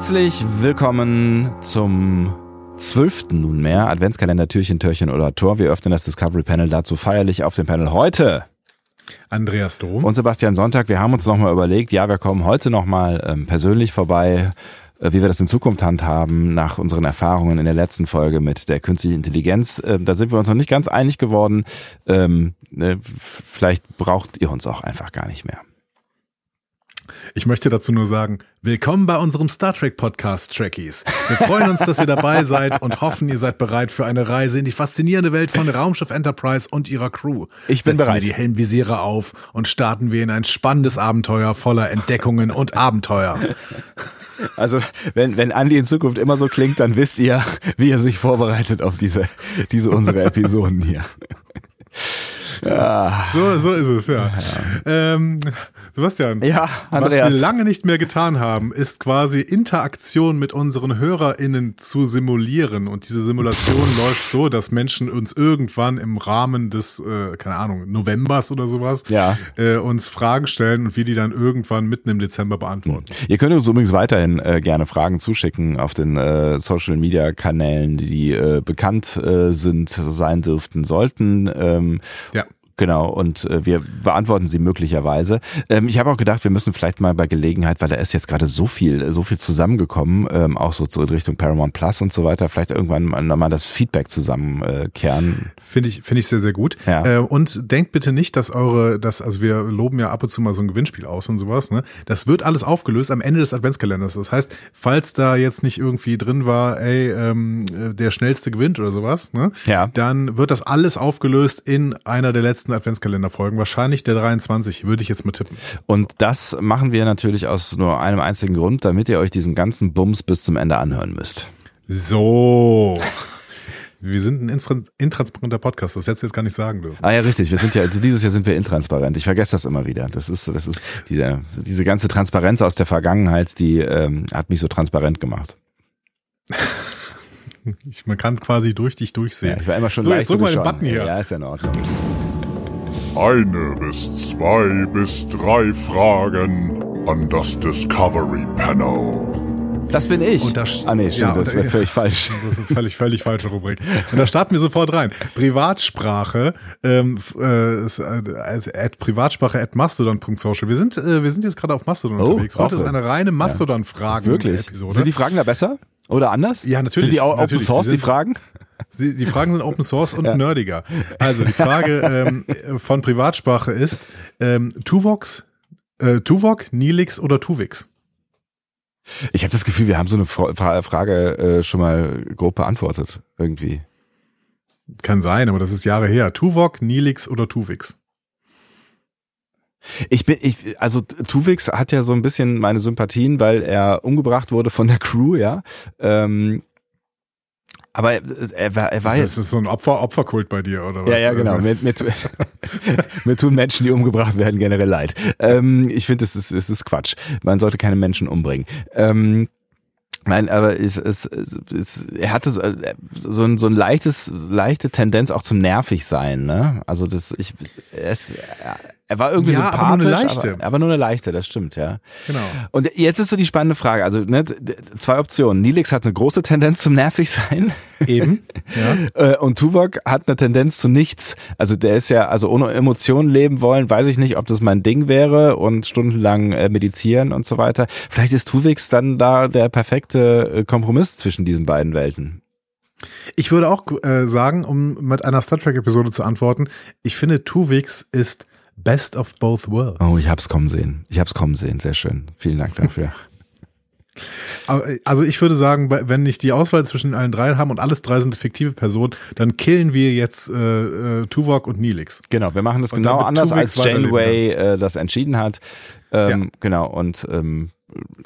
Herzlich willkommen zum zwölften nunmehr Adventskalender Türchen, Türchen oder Tor. Wir öffnen das Discovery Panel dazu feierlich auf dem Panel heute. Andreas Dom. Und Sebastian Sonntag. Wir haben uns nochmal überlegt, ja, wir kommen heute nochmal ähm, persönlich vorbei, äh, wie wir das in Zukunft handhaben, nach unseren Erfahrungen in der letzten Folge mit der künstlichen Intelligenz. Ähm, da sind wir uns noch nicht ganz einig geworden. Ähm, äh, vielleicht braucht ihr uns auch einfach gar nicht mehr. Ich möchte dazu nur sagen, willkommen bei unserem Star Trek Podcast Trekkies. Wir freuen uns, dass ihr dabei seid und hoffen, ihr seid bereit für eine Reise in die faszinierende Welt von Raumschiff Enterprise und ihrer Crew. Ich bin Setzen bereit. wir die Helmvisiere auf und starten wir in ein spannendes Abenteuer voller Entdeckungen und Abenteuer. Also, wenn, wenn Andi in Zukunft immer so klingt, dann wisst ihr, wie er sich vorbereitet auf diese, diese unsere Episoden hier. Ja. So, so ist es, ja. Ähm, Sebastian, Ja, was Andreas. wir lange nicht mehr getan haben, ist quasi Interaktion mit unseren HörerInnen zu simulieren. Und diese Simulation läuft so, dass Menschen uns irgendwann im Rahmen des, äh, keine Ahnung, Novembers oder sowas, Ja. äh, uns Fragen stellen und wir die dann irgendwann mitten im Dezember beantworten. Ihr könnt uns übrigens weiterhin äh, gerne Fragen zuschicken auf den äh, Social Media Kanälen, die äh, bekannt äh, sind, sein dürften, sollten. Ähm, Ja. Genau, und äh, wir beantworten sie möglicherweise. Ähm, ich habe auch gedacht, wir müssen vielleicht mal bei Gelegenheit, weil da ist jetzt gerade so viel, so viel zusammengekommen, ähm, auch so zu in Richtung Paramount Plus und so weiter, vielleicht irgendwann mal, nochmal das Feedback zusammenkehren. Äh. Finde ich, finde ich sehr, sehr gut. Ja. Äh, und denkt bitte nicht, dass eure, das, also wir loben ja ab und zu mal so ein Gewinnspiel aus und sowas, ne? Das wird alles aufgelöst am Ende des Adventskalenders. Das heißt, falls da jetzt nicht irgendwie drin war, ey, ähm, äh, der schnellste gewinnt oder sowas, ne? Ja. Dann wird das alles aufgelöst in einer der letzten Adventskalenderfolgen. Wahrscheinlich der 23, würde ich jetzt mal tippen. Und das machen wir natürlich aus nur einem einzigen Grund, damit ihr euch diesen ganzen Bums bis zum Ende anhören müsst. So. Wir sind ein intra- intransparenter Podcast, das hättest du jetzt gar nicht sagen dürfen. Ah ja, richtig. Wir sind ja dieses Jahr sind wir intransparent. Ich vergesse das immer wieder. Das ist das ist diese diese ganze Transparenz aus der Vergangenheit, die ähm, hat mich so transparent gemacht. Ich, man kann quasi durch dich Ja, durchsehen. ich war immer schon so, leicht jetzt drück mal den Button hier. Ja, ist ja in Ordnung. Eine bis zwei bis drei Fragen an das Discovery Panel. Das bin ich. Und da- ah nee, stimmt, ja, das wäre völlig falsch. Das ist eine völlig, völlig falsche Rubrik. Und da starten wir sofort rein. Privatsprache, ähm, äh, äh, at privatsprache at mastodon.social. Wir sind, äh, wir sind jetzt gerade auf Mastodon Oh, unterwegs. Heute ist eine reine Wirklich? Mastodon-Fragen-Episode. Sind die Fragen da besser? Oder anders? Ja, natürlich, Sind die auch Open. Source, die Fragen? Sie, die Fragen sind Open Source und nerdiger. Also die Frage ähm, von Privatsprache ist ähm, Tuvox, äh, Tuvok, Nilix oder Tuvix? Ich habe das Gefühl, wir haben so eine Fra- Frage äh, schon mal grob beantwortet. Irgendwie. Kann sein, aber das ist Jahre her. Tuvok, Nilix oder Tuvix? Ich bin, ich, also Tuvix hat ja so ein bisschen meine Sympathien, weil er umgebracht wurde von der Crew, ja. Ähm, aber er, er war, er war Das jetzt. ist so ein Opfer, Opferkult bei dir, oder was? Ja, ja, genau. Also, Mir, mir, tu- mir tun Menschen, die umgebracht werden, generell leid. Ähm, ich finde, es ist, es ist Quatsch. Man sollte keine Menschen umbringen. Ähm, Nein, aber es, es, es, es, er hatte so, äh, so, ein, so ein leichtes, leichte Tendenz auch zum nervig sein, ne? Also das, ich, es, er war irgendwie Ja, sympathisch, aber nur eine leichte. Aber, aber nur eine leichte, das stimmt, ja. Genau. Und jetzt ist so die spannende Frage, also ne, zwei Optionen. Nilix hat eine große Tendenz zum nervig sein Eben. Ja. äh, und Tuvok hat eine Tendenz zu nichts. Also der ist ja, also ohne Emotionen leben wollen, weiß ich nicht, ob das mein Ding wäre und stundenlang äh, meditieren und so weiter. Vielleicht ist Tuvix dann da der perfekte äh, Kompromiss zwischen diesen beiden Welten. Ich würde auch äh, sagen, um mit einer Star Trek-Episode zu antworten, ich finde, Tuvix ist Best of both worlds. Oh, ich hab's kommen sehen. Ich hab's kommen sehen. Sehr schön. Vielen Dank dafür. Äh, Also ich würde sagen, wenn nicht die Auswahl zwischen allen dreien haben und alles drei sind fiktive Personen, dann killen wir jetzt äh, äh, Tuvok und Nilix. Genau, wir machen das Und genau anders, Tuvix als Janeway äh, das entschieden hat. Ähm, Ja. Genau, und ähm,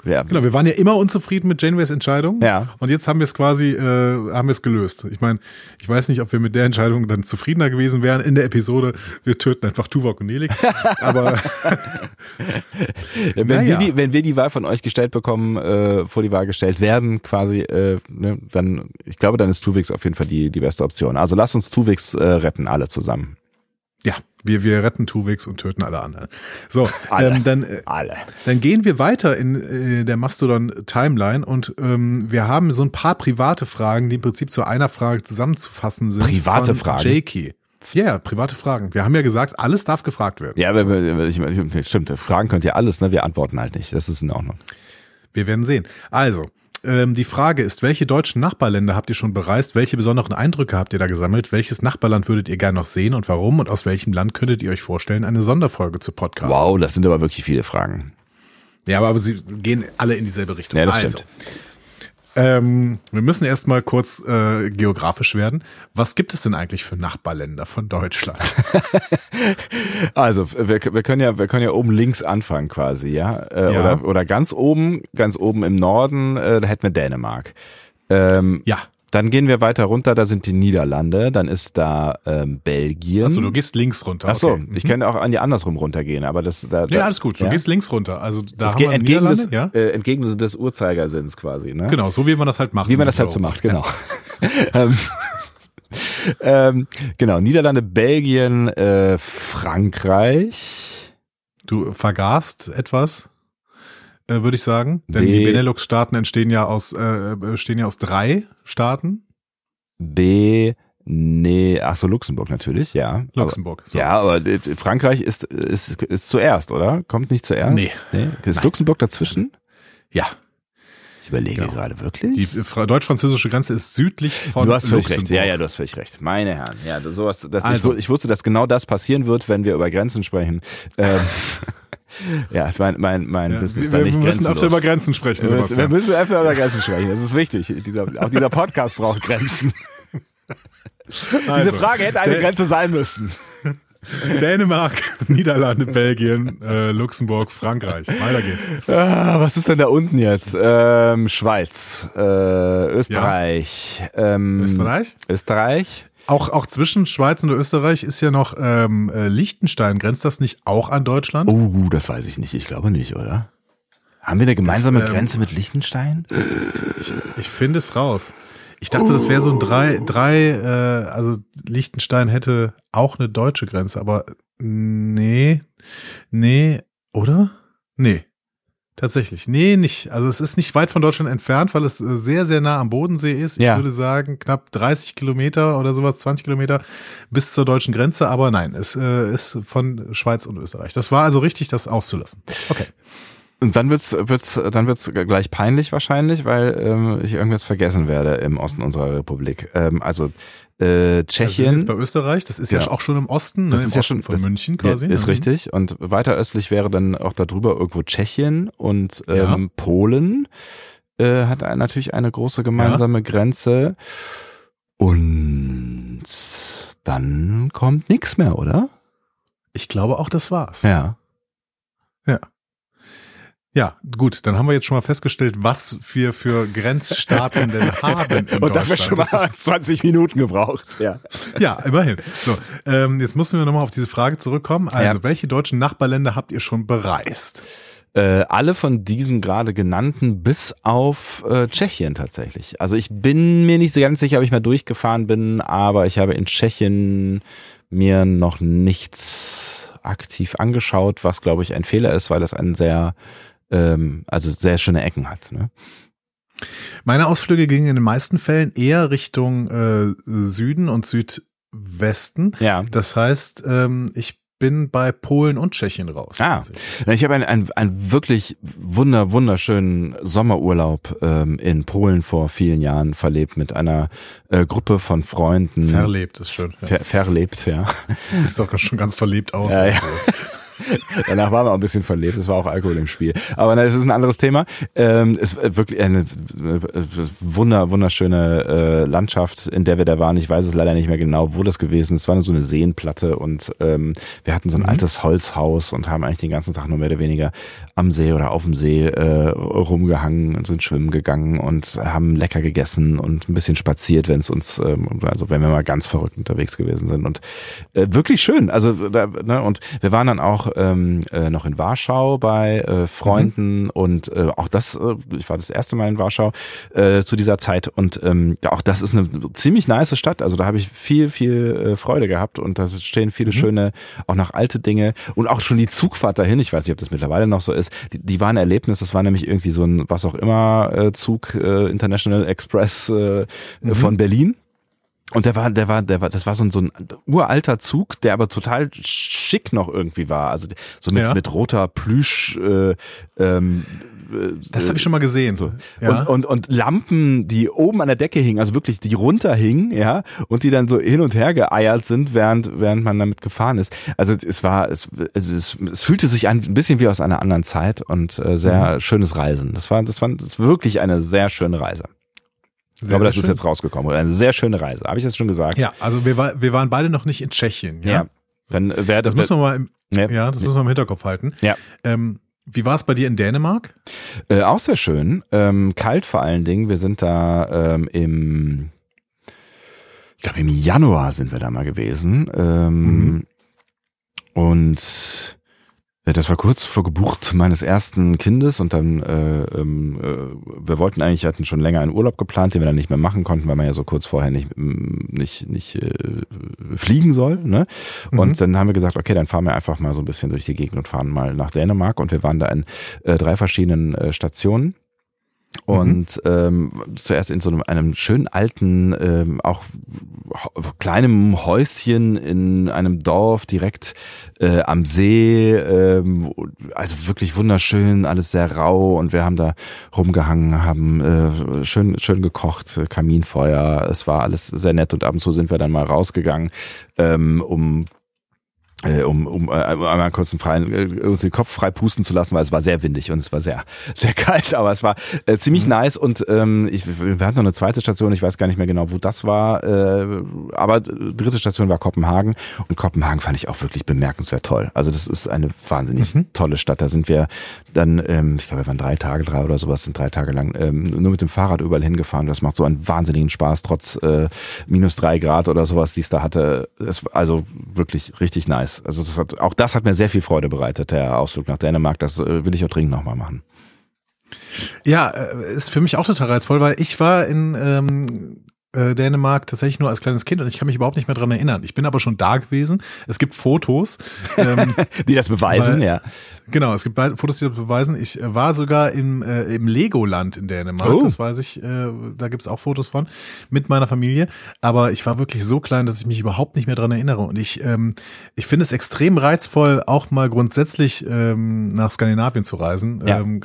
ja. Genau, wir waren ja immer unzufrieden mit Janeways Entscheidung. Ja. Und jetzt haben wir es quasi, äh, haben wir es gelöst. Ich meine, ich weiß nicht, ob wir mit der Entscheidung dann zufriedener gewesen wären in der Episode. Wir töten einfach Tuvok und Nelik. Aber Wenn, Naja. wir die, wenn wir die Wahl von euch gestellt bekommen, äh, vor die Wahl gestellt werden, quasi, äh, ne, dann, ich glaube, dann ist Tuvix auf jeden Fall die, die beste Option. Also lasst uns Tuvix äh, retten, alle zusammen. Wir, wir retten Tuvix und töten alle anderen. So, Alle. Ähm, dann, äh, Alle. dann gehen wir weiter in äh, der Mastodon-Timeline und ähm, wir haben so ein paar private Fragen, die im Prinzip zu einer Frage zusammenzufassen sind. Private Fragen? Jakey. Ja, ja, private Fragen. Wir haben ja gesagt, alles darf gefragt werden. Ja, aber aber ich, ich, stimmt, fragen könnt ihr alles, ne? Wir antworten halt nicht. Das ist in Ordnung. Wir werden sehen. Also, ähm, die Frage ist, welche deutschen Nachbarländer habt ihr schon bereist? Welche besonderen Eindrücke habt ihr da gesammelt? Welches Nachbarland würdet ihr gerne noch sehen und warum? Und aus welchem Land könntet ihr euch vorstellen, eine Sonderfolge zu podcasten? Wow, das sind aber wirklich viele Fragen. Ja, aber sie gehen alle in dieselbe Richtung. Ja, das also, stimmt. Ähm, wir müssen erstmal kurz äh, geografisch werden. Was gibt es denn eigentlich für Nachbarländer von Deutschland? Also, wir, wir können ja, wir können ja oben links anfangen quasi, ja? Äh, Ja. Oder, oder ganz oben, ganz oben im Norden, äh, da hätten wir Dänemark. Ähm, ja. Dann gehen wir weiter runter, da sind die Niederlande, dann ist da ähm, Belgien. Achso, du gehst links runter. Ach so, okay. ich kann auch an die andersrum runtergehen, aber das da, da Ja, alles gut. Du ja? gehst links runter. Also da das haben wir entgegen des, ja? äh, entgegen des Uhrzeigersinns quasi, ne? Genau, so wie man das halt macht. Wie man das halt so macht, genau. ähm, ähm, genau, Niederlande, Belgien, äh, Frankreich. Du vergaßt etwas, äh, würde ich sagen. Denn B- die Benelux-Staaten entstehen ja aus, äh, bestehen ja aus drei Staaten. B, nee, ach so, Luxemburg natürlich, ja. Luxemburg. So. Aber, ja, aber äh, Frankreich ist, ist, ist zuerst, oder? Kommt nicht zuerst? Nee. nee? Ist Nein. Luxemburg dazwischen? Ja. Ich überlege Genau. gerade wirklich. Die fra- deutsch-französische Grenze ist südlich von du hast völlig recht. Ja, ja, du hast völlig recht. Meine Herren. Ja, sowas, das, Also. ich, ich wusste, dass genau das passieren wird, wenn wir über Grenzen sprechen. Ähm, ja, mein, mein, mein Ja, Wissen wir, ist da wir nicht müssen öfter über Grenzen sprechen, wir, müssen, wir müssen einfach über Grenzen sprechen. Das ist wichtig. Dieser, auch dieser Podcast braucht Grenzen. Also, Diese Frage hätte eine Grenze sein müssen. Dänemark, Niederlande, Belgien, äh, Luxemburg, Frankreich. Weiter geht's. Ah, was ist denn da unten jetzt? Ähm, Schweiz, äh, Österreich, ähm, Österreich? Österreich. Auch, auch zwischen Schweiz und Österreich ist ja noch ähm, äh, Liechtenstein. Grenzt das nicht auch an Deutschland? Oh, das weiß ich nicht. Ich glaube nicht, oder? Haben wir eine gemeinsame Das, ähm, Grenze mit Liechtenstein? Ich finde es raus. Ich dachte, das wäre so ein drei, drei, äh, also Liechtenstein hätte auch eine deutsche Grenze, aber nee, nee, oder? Nee. Tatsächlich. Nee, nicht. Also es ist nicht weit von Deutschland entfernt, weil es äh, sehr, sehr nah am Bodensee ist. Ich Ja. würde sagen, knapp 30 Kilometer oder sowas, 20 Kilometer bis zur deutschen Grenze. Aber nein, es äh, ist von Schweiz und Österreich. Das war also richtig, das auszulassen. Okay. Und dann wird's, wird's, dann wird's gleich peinlich wahrscheinlich, weil ähm, ich irgendwas vergessen werde im Osten unserer Republik. Ähm, also äh, Also Tschechien. jetzt bei Österreich, das ist ja, Ja. auch schon im Osten, ne? Das im ist ja Osten schon- von München quasi. Ist Mhm. richtig. Und weiter östlich wäre dann auch darüber irgendwo Tschechien und ähm, Ja. Polen äh, hat natürlich eine große gemeinsame Grenze. Und dann kommt nichts mehr, oder? Ich glaube auch, das war's. Ja. Ja, gut, dann haben wir jetzt schon mal festgestellt, was wir für Grenzstaaten denn haben. In Und dafür schon mal Deutschland. Das 20 Minuten gebraucht. Ja. ja, immerhin. So, ähm, jetzt müssen wir nochmal auf diese Frage zurückkommen. Also, Ja. welche deutschen Nachbarländer habt ihr schon bereist? Äh, alle von diesen gerade genannten bis auf äh, Tschechien tatsächlich. Also ich bin mir nicht so ganz sicher, ob ich mal durchgefahren bin, aber ich habe in Tschechien mir noch nichts aktiv angeschaut, was glaube ich ein Fehler ist, weil das einen sehr, ähm, also sehr schöne Ecken hat. Ne? Meine Ausflüge gingen in den meisten Fällen eher Richtung äh, Süden und Südwesten. Ja. Das heißt, ähm, ich bin bei Polen und Tschechien raus. Ah, ich habe einen, einen, einen wirklich wunder, wunderschönen Sommerurlaub ähm, in Polen vor vielen Jahren verlebt mit einer äh, Gruppe von Freunden. Verlebt ist schön. Ja. Ver verlebt, ja. Das sieht doch schon ganz verlebt aus. Ja, ja. Danach waren wir auch ein bisschen verlebt, es war auch Alkohol im Spiel. Aber das ist ein anderes Thema. Ähm, es ist wirklich eine äh, wunder, wunderschöne äh, Landschaft, in der wir da waren. Ich weiß es leider nicht mehr genau, wo das gewesen ist. Es war so eine Seenplatte und ähm, wir hatten so ein mhm. altes Holzhaus und haben eigentlich den ganzen Tag nur mehr oder weniger am See oder auf dem See äh, rumgehangen und sind schwimmen gegangen und haben lecker gegessen und ein bisschen spaziert, wenn es uns, ähm, also wenn wir mal ganz verrückt unterwegs gewesen sind. Und äh, wirklich schön. Also da, ne, und wir waren dann auch ähm, äh, noch in Warschau bei äh, Freunden mhm. und äh, auch das, äh, ich war das erste Mal in Warschau äh, zu dieser Zeit und ähm, ja, auch das ist eine ziemlich nice Stadt. Also da habe ich viel, viel äh, Freude gehabt und da stehen viele mhm. schöne, auch noch alte Dinge und auch schon die Zugfahrt dahin. Ich weiß nicht, ob das mittlerweile noch so ist. Die, die war ein Erlebnis. Das war nämlich irgendwie so ein was auch immer äh, Zug äh, International Express äh, mhm. von Berlin und der war, der war, der war, das war so ein, so ein uralter Zug, der aber total schick noch irgendwie war. Also so mit, ja. mit roter Plüsch. Äh, ähm, das habe ich schon mal gesehen. So. Ja. Und, und, und Lampen, die oben an der Decke hingen, also wirklich die runterhingen, ja, und die dann so hin und her geeiert sind, während, während man damit gefahren ist. Also es war, es, es, es fühlte sich ein bisschen wie aus einer anderen Zeit und äh, sehr mhm. schönes Reisen. Das war, das war, das war wirklich eine sehr schöne Reise. Ich glaube, das schön. ist jetzt rausgekommen. Eine sehr schöne Reise. Habe ich das schon gesagt? Ja, also wir, war, wir waren beide noch nicht in Tschechien. Ja. ja dann wäre das. Das müssen wir mal im, ja, ja das müssen wir im Hinterkopf halten. Ja. Ähm, wie war es bei dir in Dänemark? Äh, auch sehr schön. Ähm, kalt vor allen Dingen. Wir sind da ähm, im, ich glaube im Januar sind wir da mal gewesen. Ähm, mhm. Und das war kurz vor Geburt meines ersten Kindes und dann, äh, ähm, äh, wir wollten eigentlich, hatten schon länger einen Urlaub geplant, den wir dann nicht mehr machen konnten, weil man ja so kurz vorher nicht, nicht, nicht äh, fliegen soll. Ne? Mhm. Und dann haben wir gesagt, okay, dann fahren wir einfach mal so ein bisschen durch die Gegend und fahren mal nach Dänemark und wir waren da in äh, drei verschiedenen äh, Stationen und mhm. ähm, zuerst in so einem, einem schönen alten, ähm, auch kleinem Häuschen in einem Dorf direkt äh, am See, ähm, also wirklich wunderschön, alles sehr rau. Und wir haben da rumgehangen, haben äh, schön schön gekocht, Kaminfeuer, es war alles sehr nett. Und ab und zu sind wir dann mal rausgegangen, ähm, um äh, um, um äh, einmal kurz einen freien, äh, uns den Kopf frei pusten zu lassen, weil es war sehr windig und es war sehr, sehr kalt, aber es war äh, ziemlich mhm. nice und ähm, ich, wir hatten noch eine zweite Station, ich weiß gar nicht mehr genau, wo das war, äh, aber dritte Station war Kopenhagen und Kopenhagen fand ich auch wirklich bemerkenswert toll. Also das ist eine wahnsinnig mhm. tolle Stadt. Da sind wir dann, ähm, ich glaube, wir waren drei Tage, drei oder sowas, sind drei Tage lang ähm, nur mit dem Fahrrad überall hingefahren. Das macht so einen wahnsinnigen Spaß, trotz äh, minus drei Grad oder sowas, die es da hatte. Es, also wirklich richtig nice. Also das hat, auch das hat mir sehr viel Freude bereitet, der Ausflug nach Dänemark. Das äh, will ich auch dringend nochmal machen. Ja, äh, ist für mich auch total reizvoll, weil ich war in ähm, äh, Dänemark tatsächlich nur als kleines Kind und ich kann mich überhaupt nicht mehr dran erinnern. Ich bin aber schon da gewesen. Es gibt Fotos, ähm, die das beweisen, weil, ja. Genau, es gibt Fotos, die das beweisen. Ich äh, war sogar im, äh, im Legoland in Dänemark, oh. das weiß ich. Äh, da gibt's auch Fotos von mit meiner Familie. Aber ich war wirklich so klein, dass ich mich überhaupt nicht mehr dran erinnere. Und ich, ähm, ich finde es extrem reizvoll, auch mal grundsätzlich ähm, nach Skandinavien zu reisen. Ja. Ähm,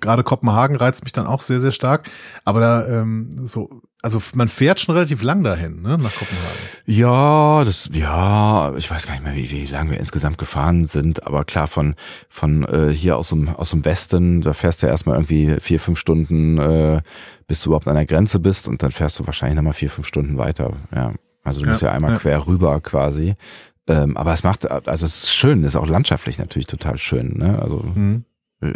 Gerade Kopenhagen reizt mich dann auch sehr, sehr stark. Aber da ähm, so also man fährt schon relativ lang dahin, ne, nach Kopenhagen. Ja, das, ja, ich weiß gar nicht mehr, wie, wie lang wir insgesamt gefahren sind, aber klar, von, von äh, hier aus dem, aus dem Westen, da fährst du ja erstmal irgendwie vier, fünf Stunden, äh, bis du überhaupt an der Grenze bist und dann fährst du wahrscheinlich nochmal vier, fünf Stunden weiter. Ja. Also du musst ja, ja einmal ja. quer rüber quasi. Ähm, aber es macht, also es ist schön, ist auch landschaftlich natürlich total schön, ne? Also. Mhm.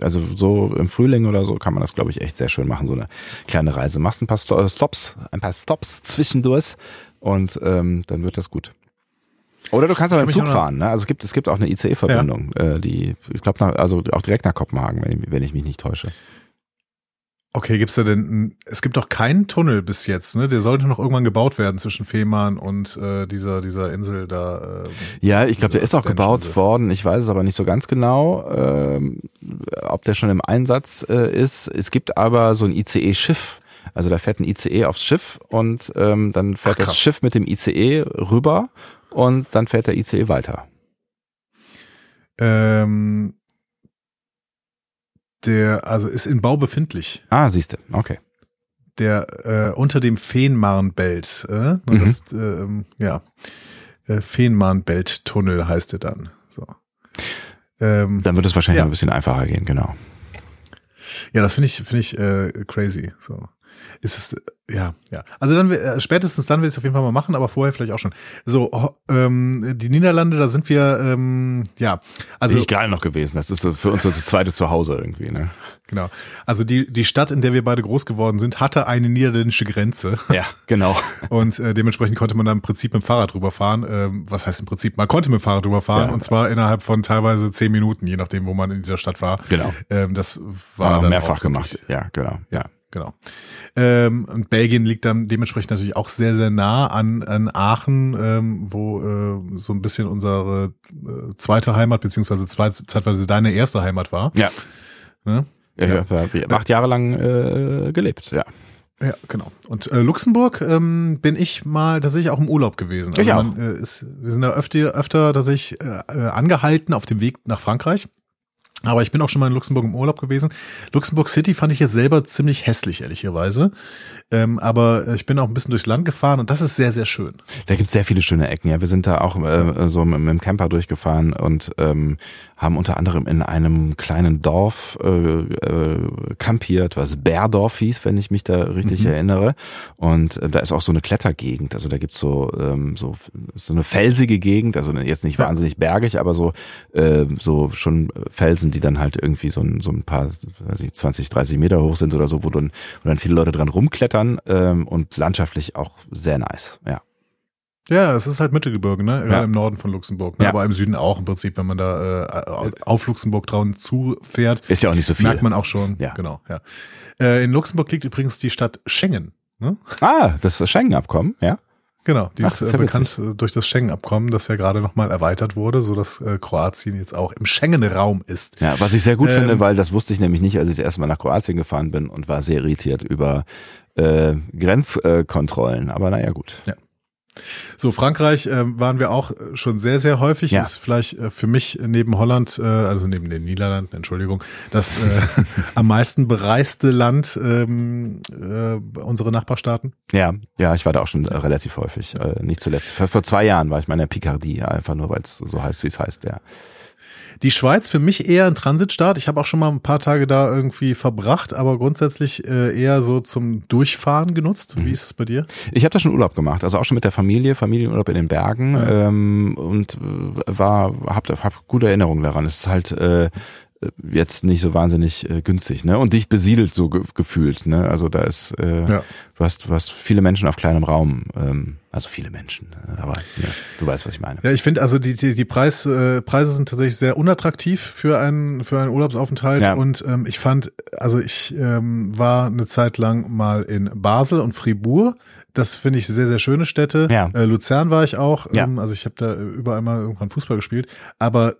Also so im Frühling oder so kann man das, glaube ich, echt sehr schön machen, so eine kleine Reise. Machst ein paar Stops, ein paar Stops zwischendurch und ähm, dann wird das gut. Oder du kannst auch mit dem Zug fahren. Ne? Also es gibt, es gibt auch eine ICE-Verbindung, ja. äh, die, ich glaube, also auch direkt nach Kopenhagen, wenn ich, wenn ich mich nicht täusche. Okay, gibt's da denn, es gibt doch keinen Tunnel bis jetzt, ne? Der sollte noch irgendwann gebaut werden zwischen Fehmarn und äh, dieser, dieser Insel da. Äh, ja, ich glaube, der ist auch gebaut worden. Ich weiß es aber nicht so ganz genau, ähm, ob der schon im Einsatz äh, ist. Es gibt aber so ein ICE-Schiff. Also da fährt ein ICE aufs Schiff und ähm, dann fährt Ach, das Schiff mit dem ICE rüber und dann fährt der ICE weiter. Ähm, der, also ist in Bau befindlich. Ah, siehste, okay. Der äh, unter dem Fehmarnbelt, äh, mhm. das, äh, ja, Fehmarnbelt-Tunnel heißt er dann. So. Ähm, Dann wird es wahrscheinlich Ja. noch ein bisschen einfacher gehen, genau. ja, das finde ich, finde ich äh, crazy. So. Ist es, ja, ja. Also dann, äh, spätestens dann will ich es auf jeden Fall mal machen, aber vorher vielleicht auch schon. So, ho- ähm, die Niederlande, da sind wir, ähm, ja, also Also ich gerade noch gewesen. Das ist so für uns so das zweite Zuhause irgendwie, ne? genau. Also die die Stadt, in der wir beide groß geworden sind, hatte eine niederländische Grenze. Ja, genau. Und äh, dementsprechend konnte man da im Prinzip mit dem Fahrrad drüber fahren. Ähm, was heißt im Prinzip? Man konnte mit dem Fahrrad drüber fahren Ja. und zwar innerhalb von teilweise zehn Minuten, je nachdem, wo man in dieser Stadt war. Genau. Ähm, das war dann mehrfach gemacht. Ja, genau. Ja. Genau. Ähm, und Belgien liegt dann dementsprechend natürlich auch sehr, sehr nah an, an Aachen, ähm, wo äh, so ein bisschen unsere äh, zweite Heimat, beziehungsweise zweit, zeitweise deine erste Heimat war. Ja. Ne? Ja, ich habe acht Jahre lang äh, gelebt, ja. Ja, genau. Und äh, Luxemburg ähm, bin ich mal tatsächlich auch im Urlaub gewesen. Ich auch. Man, äh, ist, wir sind da öfter, öfter tatsächlich äh, äh, angehalten auf dem Weg nach Frankreich. Aber ich bin auch schon mal in Luxemburg im Urlaub gewesen. Luxemburg City fand ich jetzt selber ziemlich hässlich, ehrlicherweise. Ähm, aber ich bin auch ein bisschen durchs Land gefahren und das ist sehr, sehr schön. Da gibt's sehr viele schöne Ecken. Ja, wir sind da auch äh, so mit, mit dem Camper durchgefahren und ähm, haben unter anderem in einem kleinen Dorf äh, äh, campiert, was Bärdorf hieß, wenn ich mich da richtig erinnere. Und äh, da ist auch so eine Klettergegend. Also da gibt's so ähm, so so eine felsige Gegend. Also jetzt nicht wahnsinnig bergig, aber so äh, so schon Felsen, die dann halt irgendwie so ein, so ein paar, weiß ich, 20, 30 Meter hoch sind oder so, wo dann, wo dann viele Leute dran rumklettern ähm, und landschaftlich auch sehr nice. Ja. Ja, es ist halt Mittelgebirge, ne? Gerade Ja. im Norden von Luxemburg. Ne? Ja. Aber im Süden auch im Prinzip, wenn man da äh, auf Luxemburg drauf zufährt, Ist ja auch nicht so viel. merkt man auch schon. Ja. Genau, ja. Äh, in Luxemburg liegt übrigens die Stadt Schengen. Ne? Ah, das Schengen-Abkommen, ja. Genau, die Ach, ist das ist äh, ja bekannt äh, durch das Schengen-Abkommen, das ja gerade nochmal erweitert wurde, so dass äh, Kroatien jetzt auch im Schengen-Raum ist. Ja, was ich sehr gut Ähm, finde, weil das wusste ich nämlich nicht, als ich das erste Mal nach Kroatien gefahren bin und war sehr irritiert über äh, Grenzkontrollen. Aber naja, gut. So, Frankreich äh, waren wir auch schon sehr, sehr häufig. Ja. Ist vielleicht äh, für mich neben Holland, äh, also neben den Niederlanden, Entschuldigung, das äh, am meisten bereiste Land ähm, äh, unsere Nachbarstaaten. Ja, ja, ich war da auch schon äh, relativ häufig. Äh, nicht zuletzt. Vor, vor zwei Jahren war ich mal in der Picardie, ja, einfach nur, weil es so heißt, wie es heißt, ja. Die Schweiz für mich eher ein Transitstaat. Ich habe auch schon mal ein paar Tage da irgendwie verbracht, aber grundsätzlich äh, eher so zum Durchfahren genutzt. Mhm. Wie ist es bei dir? Ich habe da schon Urlaub gemacht, also auch schon mit der Familie, Familienurlaub in den Bergen ähm, und äh, war, hab, hab gute Erinnerungen daran. Es ist halt äh, jetzt nicht so wahnsinnig äh, günstig, ne? Und dicht besiedelt so ge gefühlt, ne? Also da ist, äh, Ja. du hast, du hast viele Menschen auf kleinem Raum, ähm, also viele Menschen, äh, aber ja, du weißt, was ich meine. Ja, ich finde also die, die, die Preis, äh, Preise sind tatsächlich sehr unattraktiv für einen, für einen Urlaubsaufenthalt. Ja. Und ähm, ich fand, also ich ähm, war eine Zeit lang mal in Basel und Fribourg. Das finde ich sehr, sehr schöne Städte. Ja. Äh, Luzern war ich auch. Ja. Ähm, also ich habe da überall mal irgendwann Fußball gespielt. Aber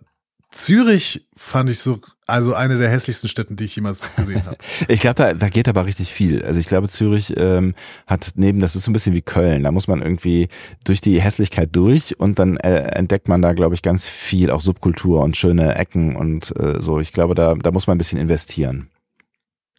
Zürich fand ich so, also eine der hässlichsten Städten, die ich jemals gesehen habe. Ich glaube, da, da geht aber richtig viel. Also ich glaube, Zürich ähm, hat neben, das ist so ein bisschen wie Köln, da muss man irgendwie durch die Hässlichkeit durch und dann äh, entdeckt man da, glaube ich, ganz viel, auch Subkultur und schöne Ecken und äh, so. Ich glaube, da, da muss man ein bisschen investieren.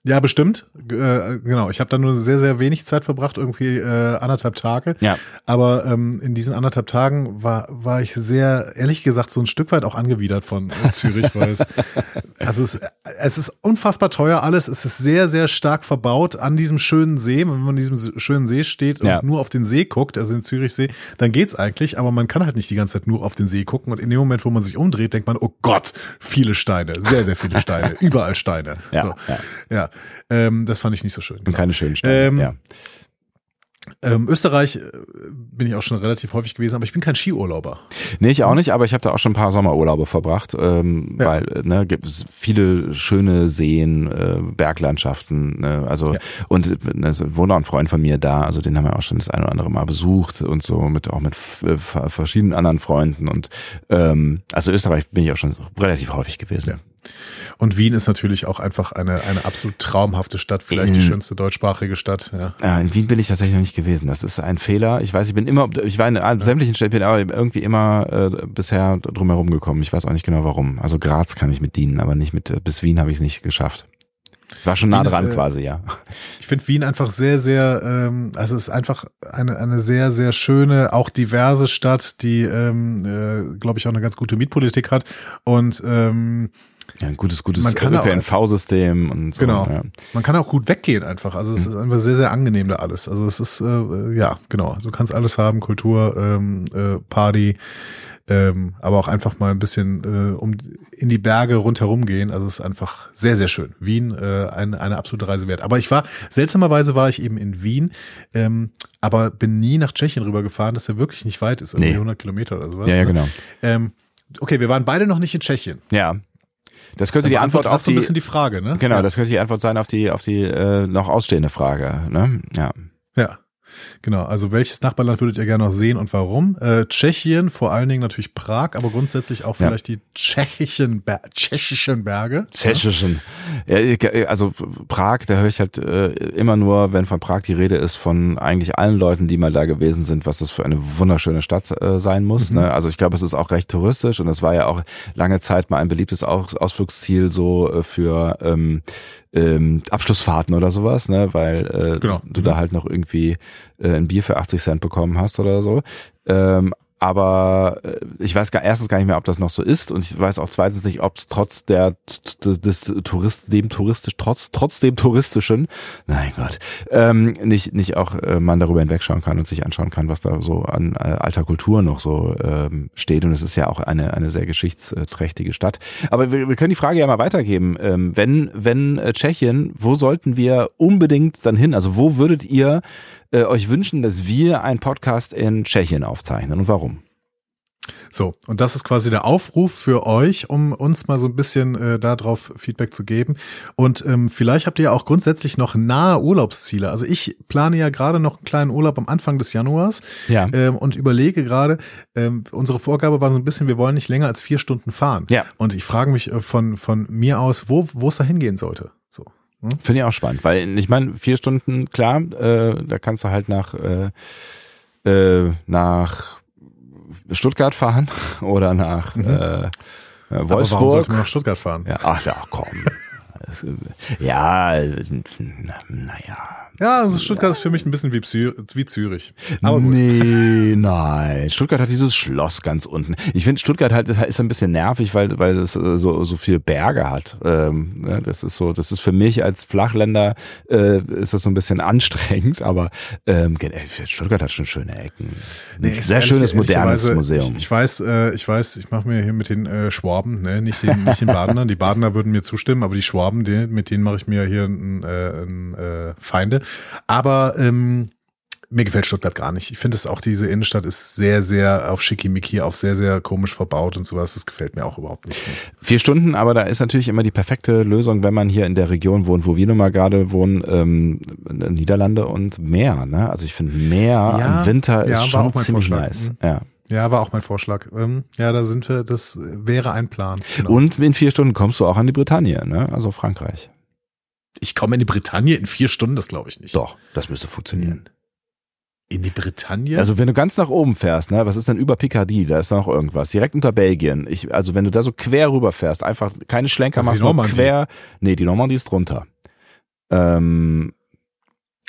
Ja, bestimmt. Äh, genau. Ich habe da nur sehr, sehr wenig Zeit verbracht, irgendwie äh, anderthalb Tage. Ja. Aber ähm, in diesen anderthalb Tagen war, war ich sehr, ehrlich gesagt, so ein Stück weit auch angewidert von äh, Zürich, weil es, also es, es ist unfassbar teuer alles. Es ist sehr, sehr stark verbaut an diesem schönen See. Wenn man an diesem schönen See steht und Ja. nur auf den See guckt, also den Zürichsee, dann geht's eigentlich. Aber man kann halt nicht die ganze Zeit nur auf den See gucken. Und in dem Moment, wo man sich umdreht, denkt man, oh Gott, viele Steine, sehr, sehr viele Steine, überall Steine. Ja, so. ja. ja. Ähm, das fand ich nicht so schön. Und keine schönen Steine. Ähm, ja. Ähm, Österreich äh, bin ich auch schon relativ häufig gewesen, aber ich bin kein Skiurlauber. Nee, ich auch nicht, aber ich habe da auch schon ein paar Sommerurlaube verbracht, ähm, Ja. weil äh, ne, gibt es viele schöne Seen, äh, Berglandschaften, ne, also Ja. und ne, es wohnt auch ein Freund von mir da, also den haben wir auch schon das eine oder andere Mal besucht und so mit auch mit äh, ver- verschiedenen anderen Freunden und ähm, also Österreich bin ich auch schon relativ häufig gewesen. Ja. Und Wien ist natürlich auch einfach eine, eine absolut traumhafte Stadt, vielleicht die In- schönste deutschsprachige Stadt. Ja. Äh, in Wien bin ich tatsächlich noch nicht gewesen. Das ist ein Fehler. Ich weiß, ich bin immer, ich war in allen- sämtlichen Städten, bin aber irgendwie immer äh, bisher drumherum gekommen. Ich weiß auch nicht genau warum. Also Graz kann ich mit dienen, aber nicht mit, bis Wien habe ich es nicht geschafft. Ich war schon nah Wien ist, dran äh, quasi, ja. Ich finde Wien einfach sehr, sehr, ähm, also es ist einfach eine, eine sehr, sehr schöne, auch diverse Stadt, die, ähm, äh, glaube ich, auch eine ganz gute Mietpolitik hat. Und ähm, Ja, ein gutes, gutes Man kann auch- ÖPNV-System und so. Genau. Ja. Man kann auch gut weggehen einfach. Also es ist einfach sehr, sehr angenehm da alles. Also es ist, äh, ja, genau. Du kannst alles haben, Kultur, ähm, äh, Party, ähm, aber auch einfach mal ein bisschen äh, um in die Berge rundherum gehen. Also es ist einfach sehr, sehr schön. Wien, äh, eine, eine absolute Reise wert. Aber ich war, seltsamerweise war ich eben in Wien, ähm, aber bin nie nach Tschechien rübergefahren, das ja wirklich nicht weit ist, irgendwie Nee. 100 Kilometer oder sowas. Ja, ja, ne? genau. Ähm, okay, wir waren beide noch nicht in Tschechien. Ja. Das könnte die Antwort das auf ist so ein die, bisschen die Frage, ne? genau, ja. das könnte die Antwort sein auf die, auf die äh, noch ausstehende Frage. Ne? Ja. Ja, genau. Also welches Nachbarland würdet ihr gerne noch sehen und warum? Äh, Tschechien, vor allen Dingen natürlich Prag, aber grundsätzlich auch Ja. vielleicht die tschechischen, Ber tschechischen Berge. Tschechischen. Ja, ich- also Prag, da höre ich halt äh, immer nur, wenn von Prag die Rede ist, von eigentlich allen Leuten, die mal da gewesen sind, was das für eine wunderschöne Stadt äh, sein muss. Ne? Also ich glaube, es ist auch recht touristisch und es war ja auch lange Zeit mal ein beliebtes Aus Ausflugsziel so äh, für ähm, ähm, Abschlussfahrten oder sowas, ne? weil äh, Genau. du da halt noch irgendwie äh, ein Bier für 80 Cent bekommen hast oder so. Ähm, aber äh, ich weiß gar erstens gar nicht mehr, ob das noch so ist und ich weiß auch zweitens nicht, ob es trotz der des Tourist dem touristisch trotz trotz dem touristischen, nein Gott, ähm, nicht nicht auch äh, man darüber hinwegschauen kann und sich anschauen kann, was da so an äh, alter Kultur noch so ähm, steht und es ist ja auch eine eine sehr geschichtsträchtige Stadt. Aber wir, wir können die Frage ja mal weitergeben. Ähm, wenn wenn äh, Tschechien, wo sollten wir unbedingt dann hin? Also wo würdet ihr äh, euch wünschen, dass wir einen Podcast in Tschechien aufzeichnen und warum? So, und das ist quasi der Aufruf für euch, um uns mal so ein bisschen äh, darauf Feedback zu geben. Und ähm, vielleicht habt ihr ja auch grundsätzlich noch nahe Urlaubsziele. Also ich plane ja gerade noch einen kleinen Urlaub am Anfang des Januars Ja. ähm, und überlege gerade, ähm, unsere Vorgabe war so ein bisschen, wir wollen nicht länger als vier Stunden fahren. Ja. Und ich frage mich äh, von, von mir aus, wo, wo es da hingehen sollte. So. Finde ich auch spannend, weil ich meine, vier Stunden, klar, äh, da kannst du halt nach, äh, äh, nach Stuttgart fahren oder nach äh, äh, Aber warum Wolfsburg. sollte man nach Stuttgart fahren? Ja, ach ja, komm. Äh, ja, na, naja. Ja, also Stuttgart ist für mich ein bisschen wie, Psy wie Zürich. Aber gut. nee, nein. Stuttgart hat dieses Schloss ganz unten. Ich finde Stuttgart halt ist ein bisschen nervig, weil weil es äh, so so viele Berge hat. Ähm, ne, das ist so, das ist für mich als Flachländer äh, ist das so ein bisschen anstrengend, aber ähm, äh, Stuttgart hat schon schöne Ecken. Nee, sehr ehrlich- schönes modernes Museum. Ich, ich weiß, ich weiß, ich mache mir hier mit den äh, Schwaben, ne, nicht den, nicht den Badenern. Die Badener würden mir zustimmen, aber die Schwaben, die, mit denen mache ich mir hier ein, äh, ein, äh, Feinde. Aber ähm, mir gefällt Stuttgart gar nicht. Ich finde es auch, diese Innenstadt ist sehr, sehr auf Schickimicki, auf sehr, sehr komisch verbaut und sowas. Das gefällt mir auch überhaupt nicht. Vier Stunden, aber da ist natürlich immer die perfekte Lösung, wenn man hier in der Region wohnt, wo wir nun mal gerade wohnen, ähm, Niederlande und Meer. Ne? Also ich finde Meer Ja, im Winter ja, ist war schon auch mein ziemlich nice. Mhm. Ja. Ja, war auch mein Vorschlag. Ähm, ja, da sind wir, das wäre ein Plan. Genau. Und in vier Stunden kommst du auch an die Bretagne, ne? also Frankreich. ich komme in die Bretagne in vier Stunden, das glaube ich nicht. Doch, das müsste funktionieren. In die Bretagne? Also wenn du ganz nach oben fährst, ne, was ist denn über Picardie? Da ist noch irgendwas. Direkt unter Belgien. Ich, also wenn du da so quer rüber fährst, einfach keine Schlenker machst, nur quer. Nee, die Normandie ist drunter. Ähm,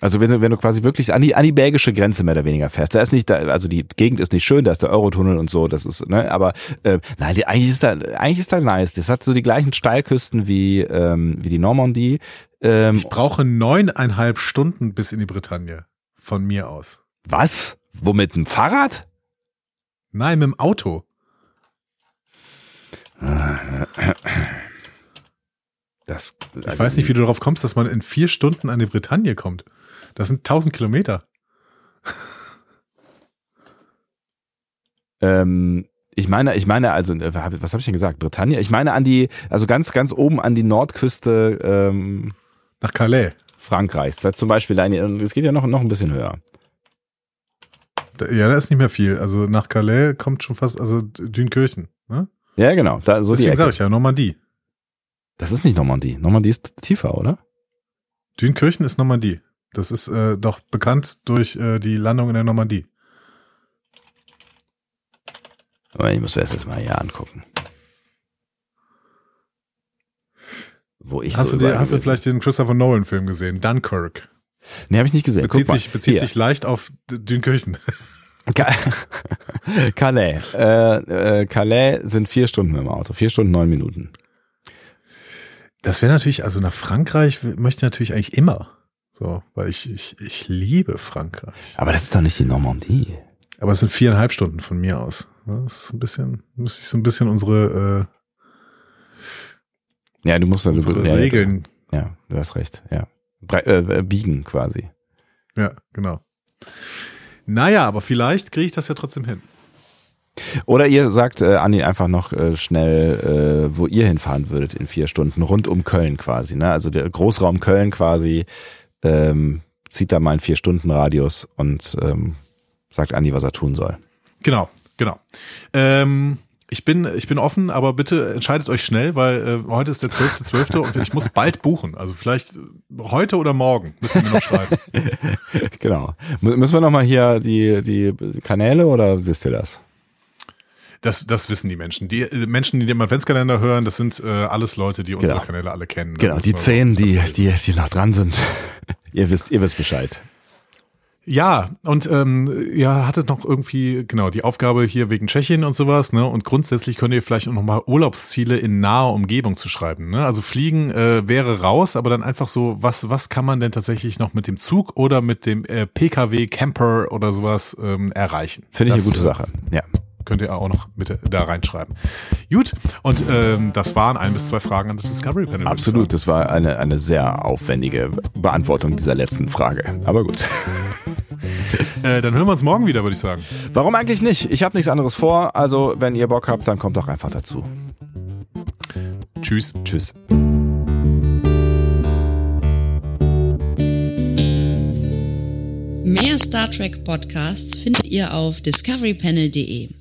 also wenn du, wenn du quasi wirklich an die, an die belgische Grenze mehr oder weniger fährst, da ist nicht, da, also die Gegend ist nicht schön, da ist der Eurotunnel und so, das ist, ne, aber äh, nein, die, eigentlich ist da, eigentlich ist da nice. Das hat so die gleichen Steilküsten wie ähm, wie die Normandie. Ähm, Ich brauche neuneinhalb Stunden bis in die Bretagne. Von mir aus. was? Womit ein Fahrrad? Nein, mit dem Auto. Das, Ich also- weiß nicht, wie du darauf kommst, dass man in vier Stunden an die Bretagne kommt. Das sind tausend Kilometer. Ähm, ich meine, ich meine, also, äh, was habe ich denn gesagt? Bretagne? Ich meine an die, also ganz, ganz oben an die Nordküste ähm, Nach Calais. Frankreichs. Da zum Beispiel, es geht ja noch, noch ein bisschen höher. Ja, da ist nicht mehr viel. Also nach Calais kommt schon fast, also Dünkirchen. Ne? Ja, genau. Da, so Deswegen sage ich ja, Normandie. Das ist nicht Normandie. Normandie ist tiefer, oder? Dünkirchen ist Normandie. Das ist äh, doch bekannt durch äh, die Landung in der Normandie. Aber ich muss mir das jetzt mal hier angucken. Wo ich Hast, so du, hast du vielleicht den Christopher Nolan-Film gesehen? Dunkirk. Nee, habe ich nicht gesehen. Bezieht sich, bezieht Hier. sich leicht auf Dünkirchen. Calais. Äh, äh, Calais sind vier Stunden im Auto. Vier Stunden, neun Minuten. Das wäre natürlich, also nach Frankreich möchte ich natürlich eigentlich immer. So, weil ich, ich, ich liebe Frankreich. Aber das ist doch nicht die Normandie. Aber es sind viereinhalb Stunden von mir aus. Ja, Das ist so ein bisschen, muss ich so ein bisschen unsere, Ja, du musst äh, ja, unsere ja, Regeln, Ja, du hast recht. Ja. Bre äh, äh, biegen quasi. ja, genau. Naja, aber vielleicht kriege ich das ja trotzdem hin. Oder ihr sagt äh, Andi einfach noch äh, schnell, äh, wo ihr hinfahren würdet in vier Stunden, rund um Köln quasi. Ne? Also der Großraum Köln quasi ähm, zieht da mal einen Vier-Stunden-Radius und ähm, sagt Andi, was er tun soll. Genau, genau. Ähm, ich bin, ich bin offen, aber bitte entscheidet euch schnell, weil äh, heute ist der 12.12. und ich muss bald buchen. Also vielleicht äh, heute oder morgen müsst ihr mir noch schreiben. Genau. Müssen wir nochmal hier die, die Kanäle oder wisst ihr das? Das, das wissen die Menschen. Die äh, Menschen, die den Adventskalender hören, das sind äh, alles Leute, die unsere Genau. Kanäle alle kennen. Genau, die zehn, die, die, die noch dran sind. ihr wisst, ihr wisst Bescheid. Ja, und ähm, ja, hattet noch irgendwie, genau, die Aufgabe hier wegen Tschechien und sowas, ne? Und grundsätzlich könnt ihr vielleicht auch nochmal Urlaubsziele in naher Umgebung zu schreiben. Ne? Also fliegen äh, wäre raus, aber dann einfach so, was, was kann man denn tatsächlich noch mit dem Zug oder mit dem äh, Pkw, Camper oder sowas ähm, erreichen? Finde ich Das, eine gute äh, Sache. Ja. Könnt ihr auch noch mit da reinschreiben. Gut, und ähm, das waren ein bis zwei Fragen an das Discovery Panel. Absolut, das war eine, eine sehr aufwendige Beantwortung dieser letzten Frage. Aber gut. Äh, dann hören wir uns morgen wieder, würde ich sagen. Warum eigentlich nicht? Ich habe nichts anderes vor. Also, wenn ihr Bock habt, dann kommt doch einfach dazu. Tschüss. Tschüss. Mehr Star Trek Podcasts findet ihr auf discoverypanel.de.